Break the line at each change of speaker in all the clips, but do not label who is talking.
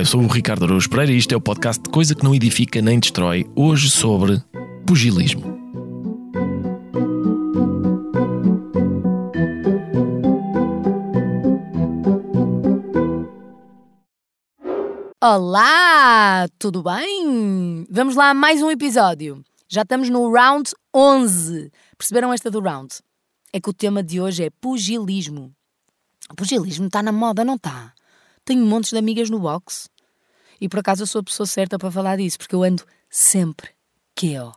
eu sou o Ricardo Araújo Pereira e isto é o podcast de Coisa que não edifica nem destrói, hoje sobre pugilismo.
Olá, tudo bem? Vamos lá a mais um episódio. Já estamos no round 11. Perceberam esta do round? É que o tema de hoje é pugilismo. O pugilismo está na moda, não está? Tenho montes de amigas no boxe. E por acaso eu sou a pessoa certa para falar disso, porque eu ando sempre QO.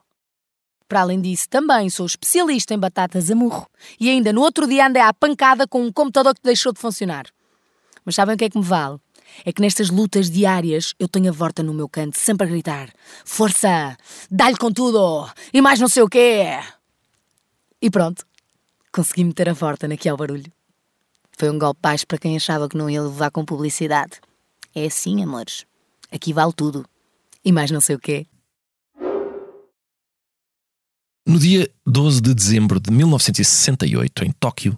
Para além disso, também sou especialista em batatas a murro. E ainda no outro dia andei à pancada com um computador que deixou de funcionar. Mas sabem o que é que me vale? É que nestas lutas diárias eu tenho a Vorta no meu canto, sempre a gritar: Força! Dá-lhe com tudo! E mais não sei o quê! E pronto, consegui meter a Vorta naquele barulho. Foi um golpe baixo para quem achava que não ia levar com publicidade. É assim, amores. Aqui vale tudo. E mais não sei o quê.
No dia 12 de dezembro de 1968, em Tóquio,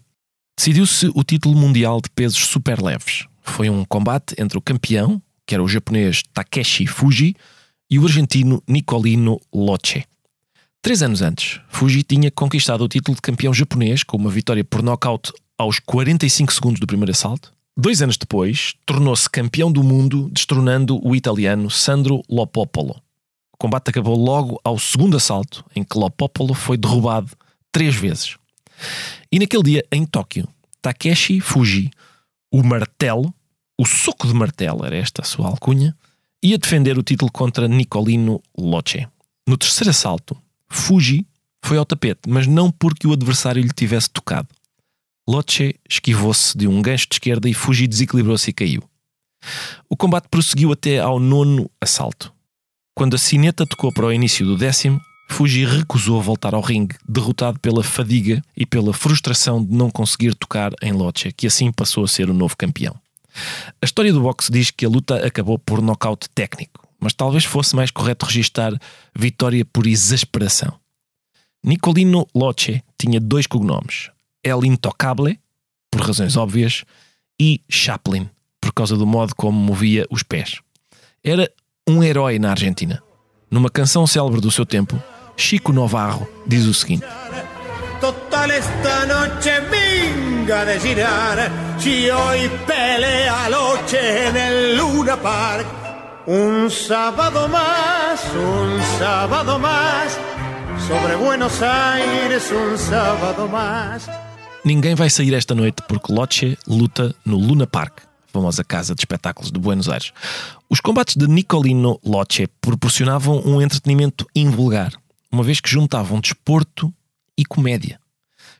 decidiu-se o título mundial de pesos superleves. Foi um combate entre o campeão, que era o japonês Takeshi Fuji, e o argentino Nicolino Loche. Três anos antes, Fuji tinha conquistado o título de campeão japonês com uma vitória por nocaute aos 45 segundos do primeiro assalto. Dois anos depois, tornou-se campeão do mundo, destronando o italiano Sandro Lopopolo. O combate acabou logo ao segundo assalto, em que Lopopolo foi derrubado três vezes. E naquele dia, em Tóquio, Takeshi Fuji, o martelo, o soco de martelo, era esta a sua alcunha, ia defender o título contra Nicolino Loche. No terceiro assalto, Fuji foi ao tapete, mas não porque o adversário lhe tivesse tocado. Loche esquivou-se de um gancho de esquerda e Fuji desequilibrou-se e caiu. O combate prosseguiu até ao nono assalto. Quando a sineta tocou para o início do décimo, Fuji recusou voltar ao ringue, derrotado pela fadiga e pela frustração de não conseguir tocar em Loche, que assim passou a ser o novo campeão. A história do boxe diz que a luta acabou por nocaute técnico, mas talvez fosse mais correto registar vitória por exasperação. Nicolino Loche tinha dois cognomes, El Intocable, por razões óbvias, e Chaplin, por causa do modo como movia os pés. Era um herói na Argentina. Numa canção célebre do seu tempo, Chico Novarro diz o seguinte:
Total esta noche minga de girar, si hoy pelea Loche en el Luna Park. Un sábado más, un sábado más, sobre Buenos Aires, un sábado más.
Ninguém vai sair esta noite porque Loche luta no Luna Park, famosa casa de espetáculos de Buenos Aires. Os combates de Nicolino Loche proporcionavam um entretenimento invulgar, uma vez que juntavam desporto e comédia.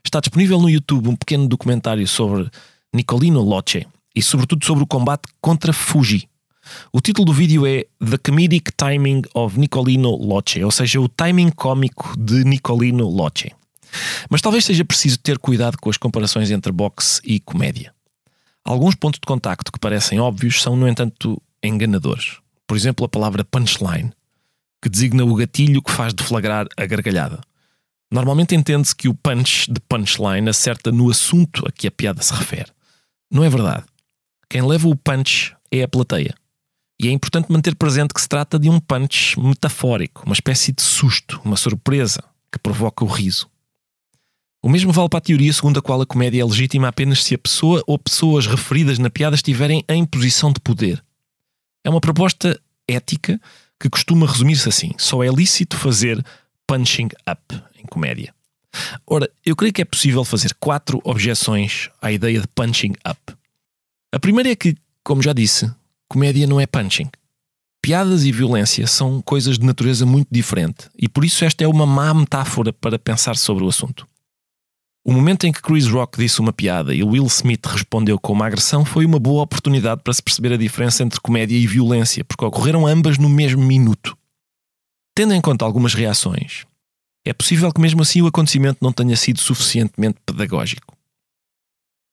Está disponível no YouTube um pequeno documentário sobre Nicolino Loche e, sobretudo, sobre o combate contra Fuji. O título do vídeo é The Comedic Timing of Nicolino Loche, ou seja, o timing cómico de Nicolino Loche. Mas talvez seja preciso ter cuidado com as comparações entre boxe e comédia. Alguns pontos de contacto que parecem óbvios são, no entanto, enganadores. Por exemplo, a palavra punchline, que designa o gatilho que faz deflagrar a gargalhada. Normalmente entende-se que o punch de punchline acerta no assunto a que a piada se refere. Não é verdade. Quem leva o punch é a plateia. E é importante manter presente que se trata de um punch metafórico, uma espécie de susto, uma surpresa que provoca o riso. O mesmo vale para a teoria segundo a qual a comédia é legítima apenas se a pessoa ou pessoas referidas na piada estiverem em posição de poder. É uma proposta ética que costuma resumir-se assim: só é lícito fazer punching up em comédia. Ora, eu creio que é possível fazer quatro objeções à ideia de punching up. A primeira é que, como já disse, comédia não é punching. Piadas e violência são coisas de natureza muito diferente e por isso esta é uma má metáfora para pensar sobre o assunto. O momento em que Chris Rock disse uma piada e Will Smith respondeu com uma agressão foi uma boa oportunidade para se perceber a diferença entre comédia e violência, porque ocorreram ambas no mesmo minuto. Tendo em conta algumas reações, é possível que mesmo assim o acontecimento não tenha sido suficientemente pedagógico.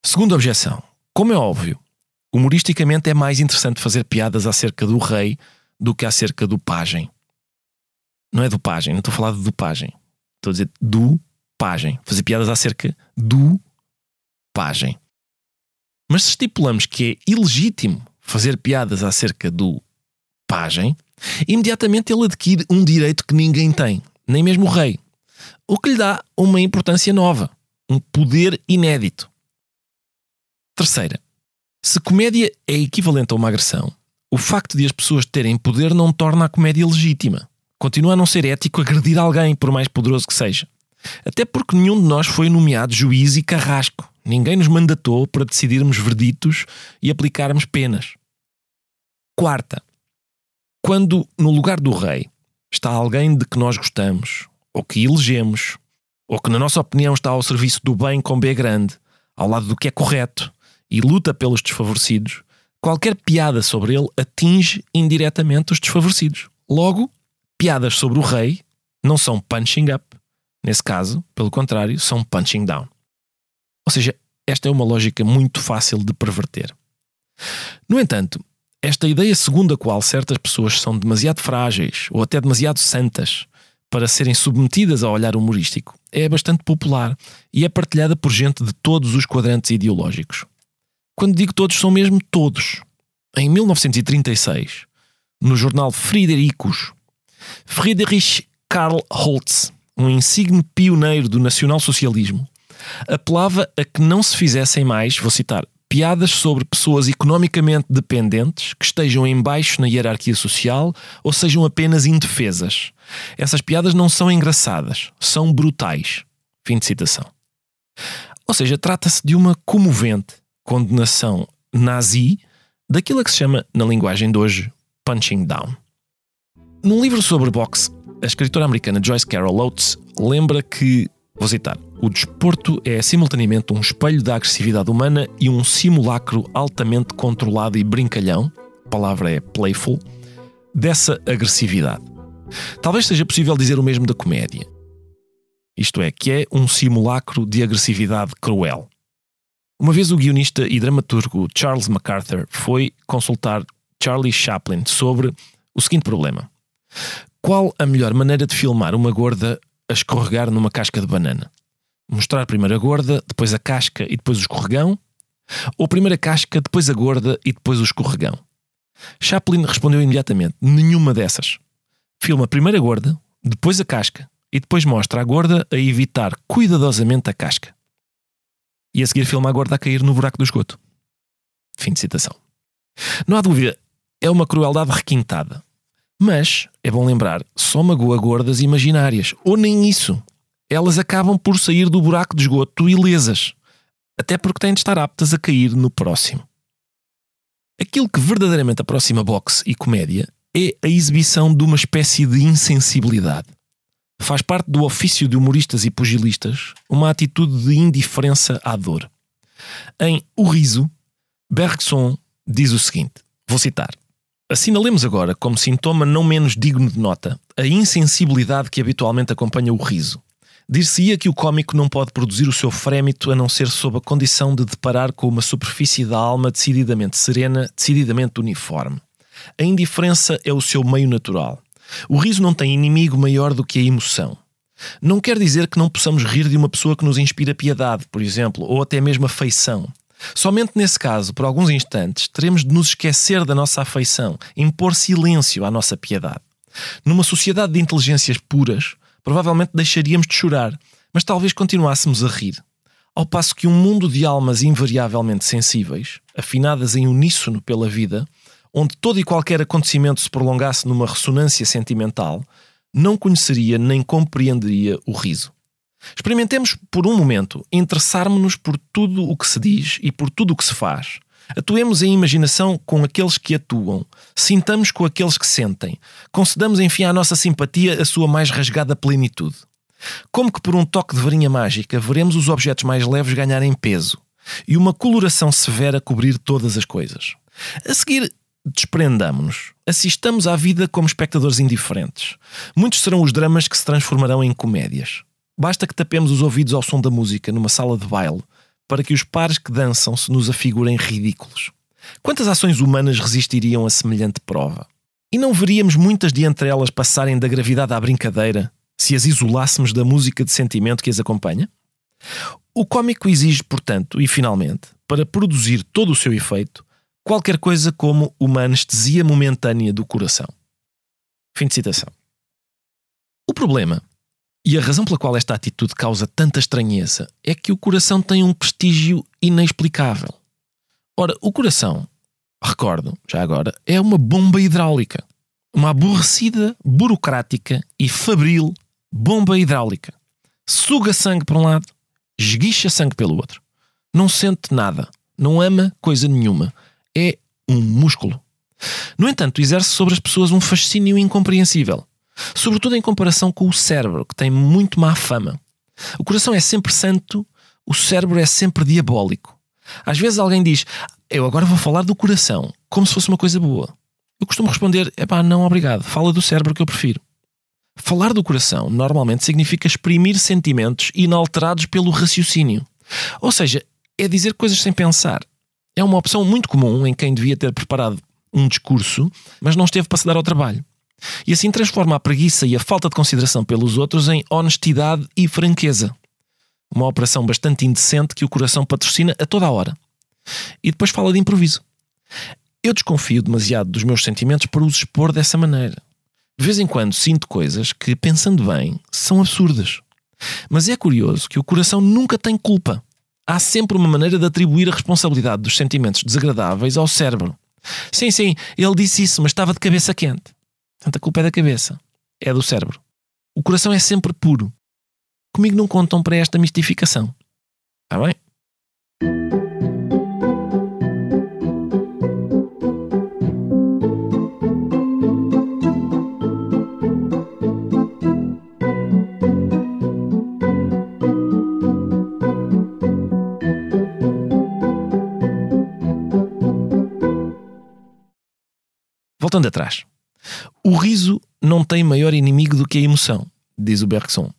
Segunda objeção. Como é óbvio, humoristicamente é mais interessante fazer piadas acerca do rei do que acerca do pajem. Não é do pajem, não estou a falar de do pajem. Estou a dizer do pajem. Fazer piadas acerca do pajem. Mas se estipulamos que é ilegítimo fazer piadas acerca do pajem, imediatamente ele adquire um direito que ninguém tem, nem mesmo o rei, o que lhe dá uma importância nova, um poder inédito. Terceira, se comédia é equivalente a uma agressão, o facto de as pessoas terem poder não torna a comédia legítima. Continua a não ser ético agredir alguém, por mais poderoso que seja. Até porque nenhum de nós foi nomeado juiz e carrasco. Ninguém nos mandatou para decidirmos verditos e aplicarmos penas. Quarta, quando no lugar do rei está alguém de que nós gostamos, ou que elegemos, ou que, na nossa opinião, está ao serviço do bem com B grande, ao lado do que é correto e luta pelos desfavorecidos, qualquer piada sobre ele atinge indiretamente os desfavorecidos. Logo, piadas sobre o rei não são punching up. Nesse caso, pelo contrário, são punching down. Ou seja, esta é uma lógica muito fácil de perverter. No entanto, esta ideia segundo a qual certas pessoas são demasiado frágeis ou até demasiado santas para serem submetidas ao olhar humorístico é bastante popular e é partilhada por gente de todos os quadrantes ideológicos. Quando digo todos, são mesmo todos. Em 1936, no jornal Fridericus, Friedrich Karl Holtz, um insigne pioneiro do nacionalsocialismo, apelava a que não se fizessem mais, vou citar, piadas sobre pessoas economicamente dependentes que estejam em baixo na hierarquia social ou sejam apenas indefesas. Essas piadas não são engraçadas, são brutais. Fim de citação. Ou seja, trata-se de uma comovente condenação nazi daquilo que se chama, na linguagem de hoje, punching down. Num livro sobre boxe, a escritora americana Joyce Carol Oates lembra que, vou citar, o desporto é simultaneamente um espelho da agressividade humana e um simulacro altamente controlado e brincalhão a palavra é playful dessa agressividade. Talvez seja possível dizer o mesmo da comédia. Isto é, que é um simulacro de agressividade cruel. Uma vez o guionista e dramaturgo Charles MacArthur foi consultar Charlie Chaplin sobre o seguinte problema: Qual a melhor maneira de filmar uma gorda a escorregar numa casca de banana? mostrar primeiro a gorda, depois a casca e depois o escorregão? Ou primeiro a casca, depois a gorda e depois o escorregão? Chaplin respondeu imediatamente: nenhuma dessas. Filma primeiro a gorda, depois a casca e depois mostra a gorda a evitar cuidadosamente a casca. E a seguir filma a gorda a cair no buraco do esgoto. Fim de citação. Não há dúvida, é uma crueldade requintada. Mas, é bom lembrar, só magoa gordas imaginárias, ou nem isso elas acabam por sair do buraco de esgoto ilesas, até porque têm de estar aptas a cair no próximo. Aquilo que verdadeiramente aproxima boxe e comédia é a exibição de uma espécie de insensibilidade. Faz parte do ofício de humoristas e pugilistas uma atitude de indiferença à dor. Em O Riso, Bergson diz o seguinte: vou citar. Assinalemos agora, como sintoma não menos digno de nota, a insensibilidade que habitualmente acompanha o riso. Dir-se-ia que o cómico não pode produzir o seu frémito a não ser sob a condição de deparar com uma superfície da alma decididamente serena, decididamente uniforme. A indiferença é o seu meio natural. O riso não tem inimigo maior do que a emoção. Não quer dizer que não possamos rir de uma pessoa que nos inspira piedade, por exemplo, ou até mesmo afeição. Somente nesse caso, por alguns instantes, teremos de nos esquecer da nossa afeição, impor silêncio à nossa piedade. Numa sociedade de inteligências puras, provavelmente deixaríamos de chorar, mas talvez continuássemos a rir. Ao passo que um mundo de almas invariavelmente sensíveis, afinadas em uníssono pela vida, onde todo e qualquer acontecimento se prolongasse numa ressonância sentimental, não conheceria nem compreenderia o riso. Experimentemos por um momento interessarmos-nos por tudo o que se diz e por tudo o que se faz, Atuemos em imaginação com aqueles que atuam, sintamos com aqueles que sentem, concedamos enfim à nossa simpatia a sua mais rasgada plenitude. Como que por um toque de varinha mágica veremos os objetos mais leves ganharem peso e uma coloração severa cobrir todas as coisas. A seguir, desprendamo-nos, assistamos à vida como espectadores indiferentes. Muitos serão os dramas que se transformarão em comédias. Basta que tapemos os ouvidos ao som da música numa sala de baile para que os pares que dançam se nos afigurem ridículos. Quantas ações humanas resistiriam a semelhante prova? E não veríamos muitas de entre elas passarem da gravidade à brincadeira se as isolássemos da música de sentimento que as acompanha? O cómico exige, portanto, e finalmente, para produzir todo o seu efeito, qualquer coisa como uma anestesia momentânea do coração. Fim de citação. O problema, e a razão pela qual esta atitude causa tanta estranheza, é que o coração tem um prestígio inexplicável. Ora, o coração, recordo, já agora, é uma bomba hidráulica. Uma aborrecida, burocrática e fabril bomba hidráulica. Suga sangue por um lado, esguicha sangue pelo outro. Não sente nada, não ama coisa nenhuma. É um músculo. No entanto, exerce sobre as pessoas um fascínio incompreensível, sobretudo em comparação com o cérebro, que tem muito má fama. O coração é sempre santo, o cérebro é sempre diabólico. Às vezes alguém diz: Eu agora vou falar do coração, como se fosse uma coisa boa. Eu costumo responder: É pá, não, obrigado, fala do cérebro que eu prefiro. Falar do coração normalmente significa exprimir sentimentos inalterados pelo raciocínio. Ou seja, é dizer coisas sem pensar. É uma opção muito comum em quem devia ter preparado um discurso, mas não esteve para se dar ao trabalho. E assim transforma a preguiça e a falta de consideração pelos outros em honestidade e franqueza. Uma operação bastante indecente que o coração patrocina a toda a hora. E depois fala de improviso. Eu desconfio demasiado dos meus sentimentos para os expor dessa maneira. De vez em quando sinto coisas que, pensando bem, são absurdas. Mas é curioso que o coração nunca tem culpa. Há sempre uma maneira de atribuir a responsabilidade dos sentimentos desagradáveis ao cérebro. Sim, sim, ele disse isso, mas estava de cabeça quente. Portanto, a culpa é da cabeça, é do cérebro. O coração é sempre puro. Comigo não contam para esta mistificação. Está bem? Voltando atrás. O riso não tem maior inimigo do que a emoção, diz o Bergson.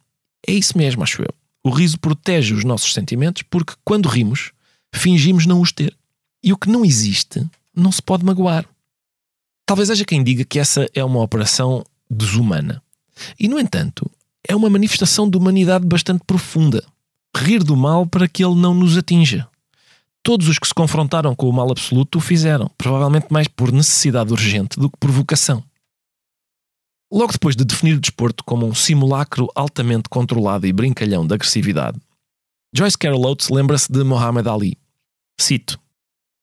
É isso mesmo, acho eu. O riso protege os nossos sentimentos porque, quando rimos, fingimos não os ter. E o que não existe não se pode magoar. Talvez haja quem diga que essa é uma operação desumana. E, no entanto, é uma manifestação de humanidade bastante profunda. Rir do mal para que ele não nos atinja. Todos os que se confrontaram com o mal absoluto o fizeram, provavelmente mais por necessidade urgente do que por vocação. Logo depois de definir o desporto como um simulacro altamente controlado e brincalhão de agressividade, Joyce Carol Oates lembra-se de Muhammad Ali. Cito: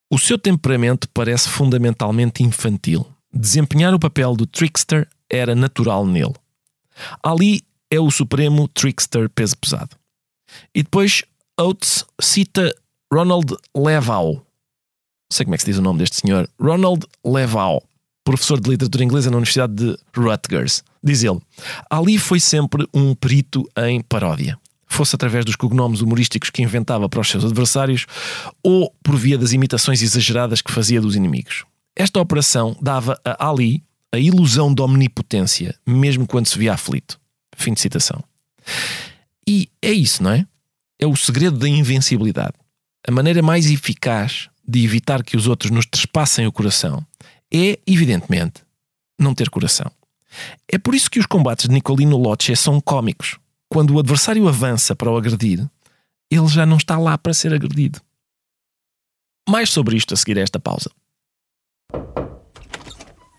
O seu temperamento parece fundamentalmente infantil. Desempenhar o papel do trickster era natural nele. Ali é o supremo trickster peso pesado. E depois Oates cita Ronald Levau. Não sei como é que se diz o nome deste senhor. Ronald Levau, professor de literatura inglesa na Universidade de Rutgers. Diz ele: Ali foi sempre um perito em paródia. Fosse através dos cognomes humorísticos que inventava para os seus adversários ou por via das imitações exageradas que fazia dos inimigos. Esta operação dava a Ali a ilusão de omnipotência, mesmo quando se via aflito. Fim de citação. E é isso, não é? É o segredo da invencibilidade a maneira mais eficaz de evitar que os outros nos trespassem o coração é, evidentemente, não ter coração. É por isso que os combates de Nicolino Locce são cômicos. Quando o adversário avança para o agredir, ele já não está lá para ser agredido. Mais sobre isto a seguir a esta pausa.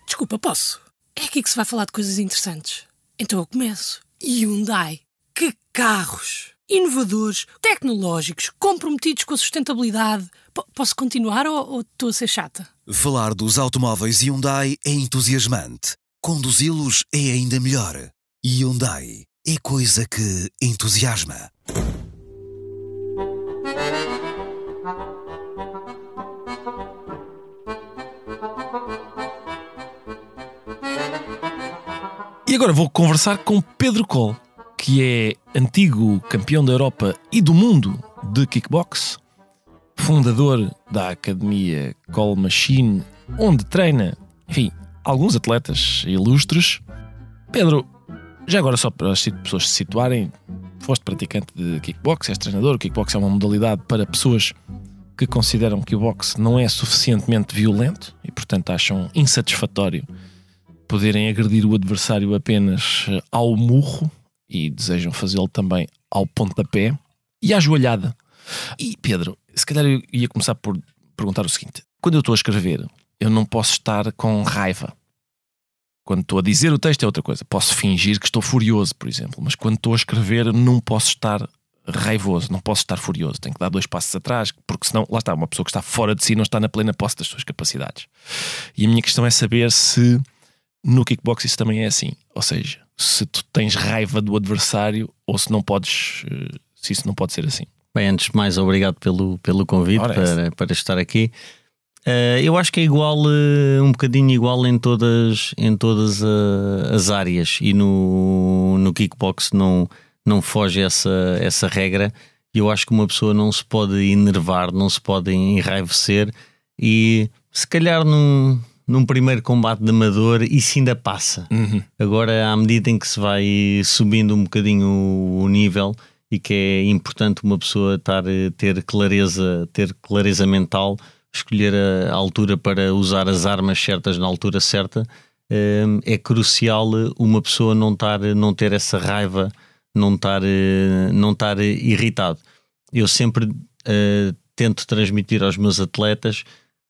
Desculpa, posso? É aqui que se vai falar de coisas interessantes. Então eu começo. Hyundai. Que carros! Inovadores, tecnológicos, comprometidos com a sustentabilidade. P posso continuar ou estou a ser chata?
Falar dos automóveis Hyundai é entusiasmante. Conduzi-los é ainda melhor. Hyundai é coisa que entusiasma.
E agora vou conversar com Pedro Cole que é antigo campeão da Europa e do mundo de kickbox, fundador da academia Call Machine, onde treina, enfim, alguns atletas ilustres. Pedro, já agora só para as pessoas se situarem, foste praticante de kickbox, és treinador. O kickbox é uma modalidade para pessoas que consideram que o boxe não é suficientemente violento e, portanto, acham insatisfatório poderem agredir o adversário apenas ao murro, e desejam fazê-lo também ao pontapé e à joelhada. E Pedro, se calhar eu ia começar por perguntar o seguinte: quando eu estou a escrever, eu não posso estar com raiva. Quando estou a dizer o texto é outra coisa. Posso fingir que estou furioso, por exemplo, mas quando estou a escrever, não posso estar raivoso, não posso estar furioso. Tenho que dar dois passos atrás, porque senão, lá está, uma pessoa que está fora de si não está na plena posse das suas capacidades. E a minha questão é saber se no kickbox isso também é assim. Ou seja, se tu tens raiva do adversário ou se não podes, eh, se isso não pode ser assim.
Bem, antes de mais, obrigado pelo, pelo convite
Ora,
para, para estar aqui. Uh, eu acho que é igual, uh, um bocadinho igual em todas, em todas uh, as áreas e no, no kickbox não, não foge essa, essa regra. Eu acho que uma pessoa não se pode enervar, não se pode enraivecer e se calhar num, num primeiro combate de amador isso ainda passa.
Uhum.
Agora, à medida em que se vai subindo um bocadinho o, nível e que é importante uma pessoa estar, ter clareza, ter clareza mental escolher a altura para usar as armas certas na altura certa, eh, é crucial uma pessoa não, estar, não ter essa raiva, não estar, eh, não estar irritado. Eu sempre uh, tento transmitir aos meus atletas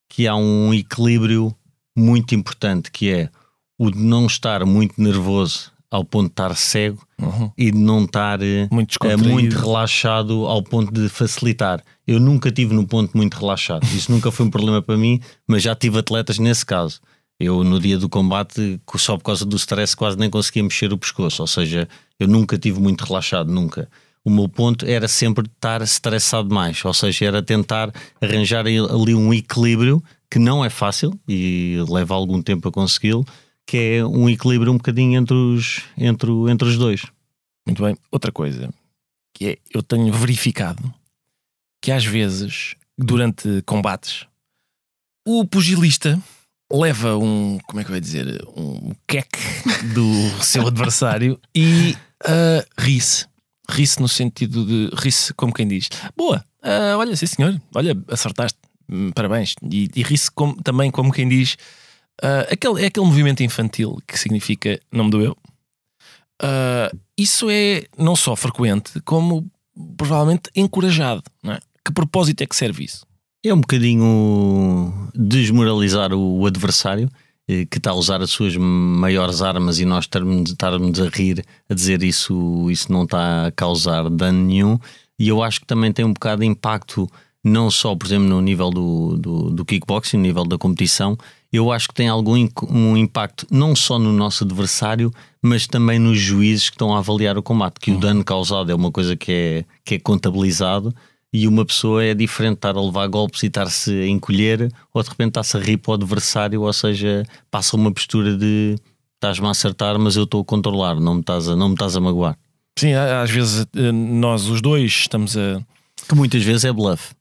que há um equilíbrio muito importante, que é o de não estar muito nervoso ao ponto de estar cego
Uhum.
e de não estar
Muito
é
descontraído.
muito relaxado ao ponto de facilitar. Eu nunca tive num ponto muito relaxado. Isso nunca foi um problema para mim, mas já tive atletas nesse caso. Eu, no dia do combate, só por causa do stress, quase nem conseguia mexer o pescoço. Ou seja, eu nunca tive muito relaxado, nunca. O meu ponto era sempre estar estressado mais. Ou seja, era tentar arranjar ali um equilíbrio que não é fácil e leva algum tempo a consegui-lo, que é um equilíbrio um bocadinho entre os, entre, entre os dois.
Muito bem. Outra coisa que é, eu tenho verificado que às vezes, durante combates, o pugilista leva um, como é que vai dizer, um queque do seu adversário e ah, ri-se. Ri-se no sentido de, ri-se como quem diz, boa, ah, olha, sim senhor, olha, acertaste, parabéns. E, e ri-se também como quem diz, ah, aquele, é aquele movimento infantil que significa não me doeu. Ah, isso é não só frequente, como provavelmente encorajado. É? Que propósito é que serve isso?
É um bocadinho desmoralizar o adversário eh, que está a usar as suas maiores armas e nós estarmos, estarmos a rir, a dizer isso, isso não está a causar dano nenhum. E eu acho que também tem um bocado de impacto, não só, por exemplo, no nível do, do, do kickboxing, no nível da competição. Eu acho que tem algum um impacto não só no nosso adversário, mas também nos juízes que estão a avaliar o combate. Que o dano causado é uma coisa que é, que é contabilizado e uma pessoa é diferente estar a levar golpes e estar-se a encolher ou de repente está-se a rir para o adversário, ou seja, passa uma postura de estás-me a acertar, mas eu estou a controlar, não me estás a, não me estás a magoar.
Sim, às vezes eh, nós os dois estamos a.
Que muitas vezes é bluff.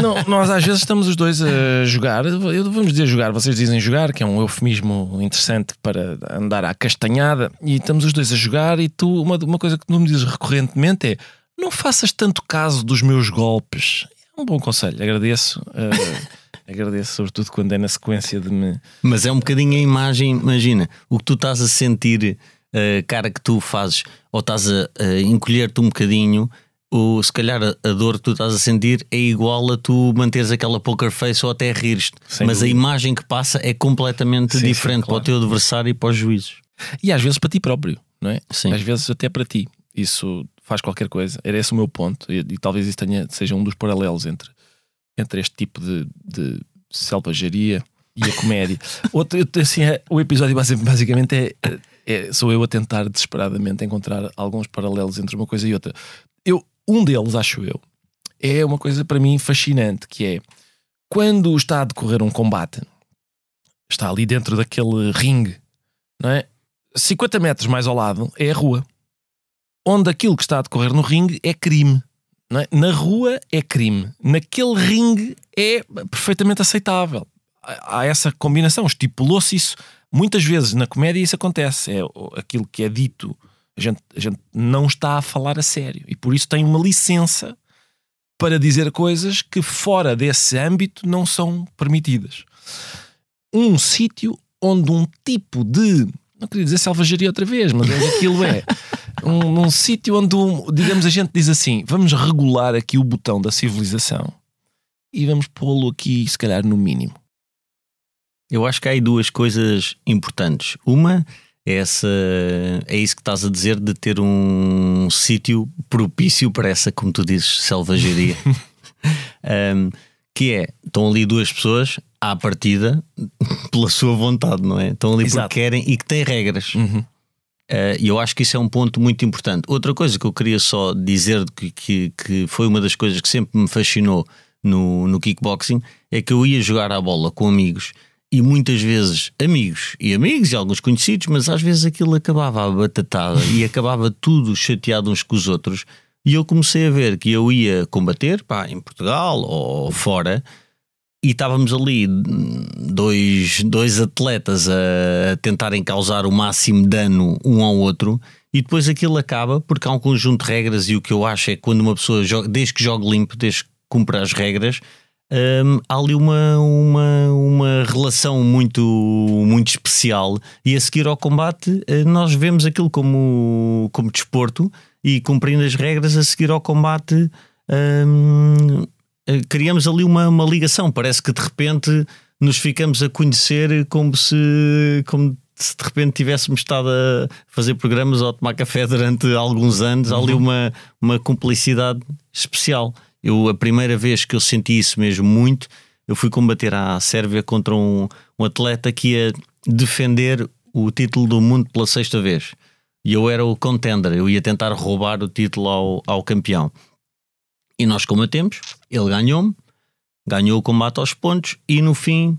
Não, nós às vezes estamos os dois a jogar. Eu, vamos dizer jogar, vocês dizem jogar, que é um eufemismo interessante para andar à castanhada. E estamos os dois a jogar. E tu, uma, uma coisa que tu me dizes recorrentemente é: não faças tanto caso dos meus golpes. É um bom conselho, agradeço. eh, agradeço, sobretudo quando é na sequência de me.
Mas é um bocadinho a imagem, imagina, o que tu estás a sentir, a cara que tu fazes, ou estás a, a encolher-te um bocadinho, o, se calhar a, a dor que tu estás a sentir é igual a tu manteres aquela poker face ou até rires.
Sem
Mas a
dúvida.
imagem que passa é completamente
Sim, sim,
diferente para o
claro.
teu adversário e para os juízes.
E às vezes para ti próprio, não é?
Sim.
Às vezes até para ti. Isso faz qualquer coisa. Era esse o meu ponto. E, e talvez isso tenha, seja um dos paralelos entre, entre este tipo de, de selvageria e a comédia. Outro, assim, é- o episódio basi- basicamente é, é- sou eu a tentar desesperadamente encontrar alguns paralelos entre uma coisa e outra. Um deles, acho eu, é uma coisa para mim fascinante, que é quando está a decorrer um combate, está ali dentro daquele ringue, não é? 50 metros mais ao lado é a rua. Onde aquilo que está a decorrer no ringue é crime. não é? Na rua é crime. Naquele ringue é perfeitamente aceitável. Há essa combinação. Estipulou-se isso. Muitas vezes na comédia isso acontece. É aquilo que é dito. A gente, a gente não está a falar a sério. E por isso tem uma licença para dizer coisas que fora desse âmbito não são permitidas. Um sítio onde um tipo de. Não queria dizer selvageria outra vez, mas aquilo é. Um, um sítio onde, um, digamos, a gente diz assim: vamos regular aqui o botão da civilização. e vamos pô-lo aqui, se calhar, no mínimo.
Eu acho que há aí duas coisas importantes. Uma essa, é isso que estás a dizer de ter um sítio propício para essa, como tu dizes, selvageria. um, que é, estão ali duas pessoas à partida pela sua vontade, não é? Estão ali
Exato.
porque querem e que têm regras.
Uhum.
Uh, E eu acho que isso é um ponto muito importante. Outra coisa que eu queria só dizer que, que, que foi uma das coisas que sempre me fascinou no, no kickboxing é que eu ia jogar a bola com amigos e muitas vezes amigos e amigos e alguns conhecidos, mas às vezes aquilo acabava a batatada e acabava tudo chateado uns com os outros. E eu comecei a ver que eu ia combater pá, em Portugal ou fora e estávamos ali hum, dois, dois atletas a tentarem causar o máximo dano um ao outro e depois aquilo acaba porque há um conjunto de regras e o que eu acho é que quando uma pessoa joga, desde que jogue limpo, desde que cumpra as regras, hum, há ali uma, uma, uma relação muito, muito especial e a seguir ao combate eh, nós vemos aquilo como, como desporto e cumprindo as regras a seguir ao combate hum, eh, criamos ali uma, uma ligação. Parece que de repente nos ficamos a conhecer como se, como se de repente tivéssemos estado a fazer programas ou a tomar café durante alguns anos. Há ali uma, uma cumplicidade especial. Eu, a primeira vez que eu senti isso mesmo muito, eu fui combater à Sérvia contra um, um atleta que ia defender o título do mundo pela sexta vez. E eu era o contender, eu ia tentar roubar o título ao, ao campeão. E nós combatemos, ele ganhou-me, ganhou o combate aos pontos e no fim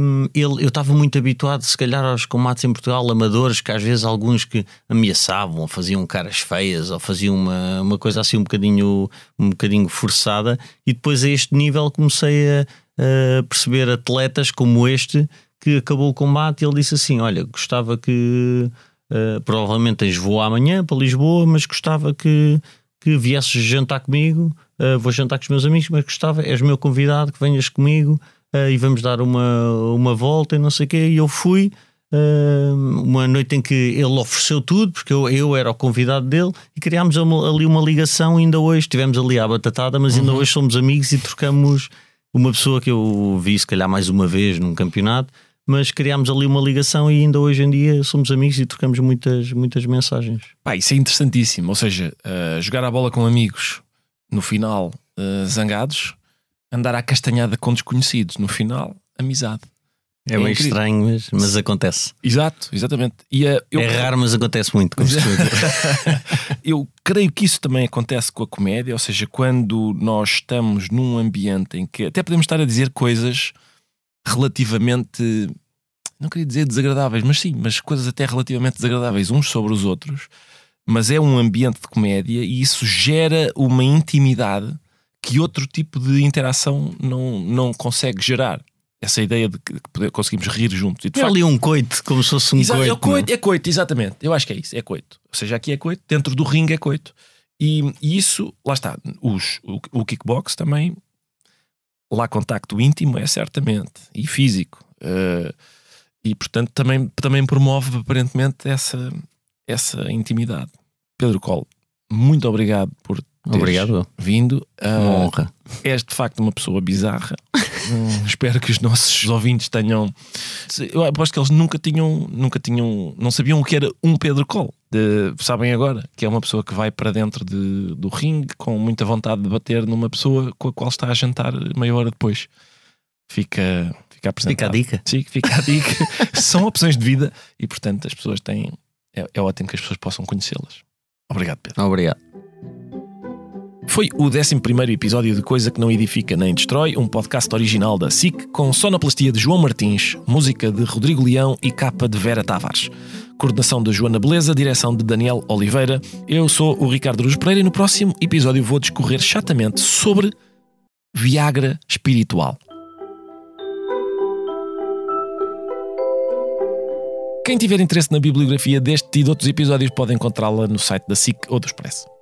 hum, ele, eu estava muito habituado, se calhar, aos combates em Portugal, amadores, que às vezes alguns que ameaçavam, ou faziam caras feias, ou faziam uma, uma coisa assim um bocadinho, um bocadinho forçada, e depois a este nível comecei a, a perceber atletas como este que acabou o combate e ele disse assim: Olha, gostava que uh, provavelmente tens voo amanhã para Lisboa, mas gostava que, que viesses jantar comigo. Uh, vou jantar com os meus amigos, mas gostava, és meu convidado, que venhas comigo uh, e vamos dar uma, uma volta e não sei o quê. E eu fui. uh, uma noite em que ele ofereceu tudo, porque eu, eu era o convidado dele, e criámos uma- ali uma ligação. Ainda hoje estivemos ali à batatada, mas ainda hoje somos amigos e trocamos uma pessoa que eu vi, se calhar, mais uma vez num campeonato, mas criámos ali uma ligação e ainda hoje em dia somos amigos e trocamos muitas, muitas mensagens.
Pá, isso é interessantíssimo. Ou seja, uh, jogar a bola com amigos no final zangados, andar à castanhada com desconhecidos no final, amizade.
É,
É
meio
incrível.
estranho, mas, mas acontece.
Exato, exatamente. E uh, eu,
É raro, mas acontece muito. Como
eu creio que isso também acontece com a comédia, ou seja, quando nós estamos num ambiente em que até podemos estar a dizer coisas relativamente, não queria dizer desagradáveis, mas sim, mas coisas até relativamente desagradáveis uns sobre os outros, mas é um ambiente de comédia e isso gera uma intimidade que outro tipo de interação não, não consegue gerar. Essa ideia de que conseguimos rir juntos. E de
é
facto,
ali um coito, como se fosse um
Exa-
coito.
é, coito, é coito, exatamente. Eu acho que é isso, é coito. Ou seja, aqui é coito, dentro do ringue é coito. E, e isso, lá está, os, o, o kickbox também, lá contacto íntimo é certamente, e físico. Eh, e portanto também, também promove aparentemente essa, essa intimidade. Pedro Colo, muito obrigado por
Obrigado.
vindo. Ah,
Uma honra.
és de facto uma pessoa bizarra. Hum, espero que os nossos ouvintes tenham. Eu aposto que eles nunca tinham, nunca tinham, não sabiam o que era um Pedro Cole. De- sabem agora que é uma pessoa que vai para dentro de- do ringue com muita vontade de bater numa pessoa com a qual está a jantar meia hora depois. Fica, fica apresentado.
Fica a dica.
Sim, fica a dica. São opções de vida e, portanto, as pessoas têm. É, é ótimo que as pessoas possam conhecê-las. Obrigado, Pedro.
Obrigado.
Foi o 11 episódio de Coisa que Não Edifica Nem Destrói, um podcast original da SIC, com sonoplastia de João Martins, música de Rodrigo Leão e capa de Vera Tavares. Coordenação de Joana Beleza, direção de Daniel Oliveira. Eu sou o Ricardo Ruz Pereira e no próximo episódio vou discorrer chatamente sobre Viagra espiritual. Quem tiver interesse na bibliografia deste e de outros episódios pode encontrá-la no site da SIC ou do Expresso.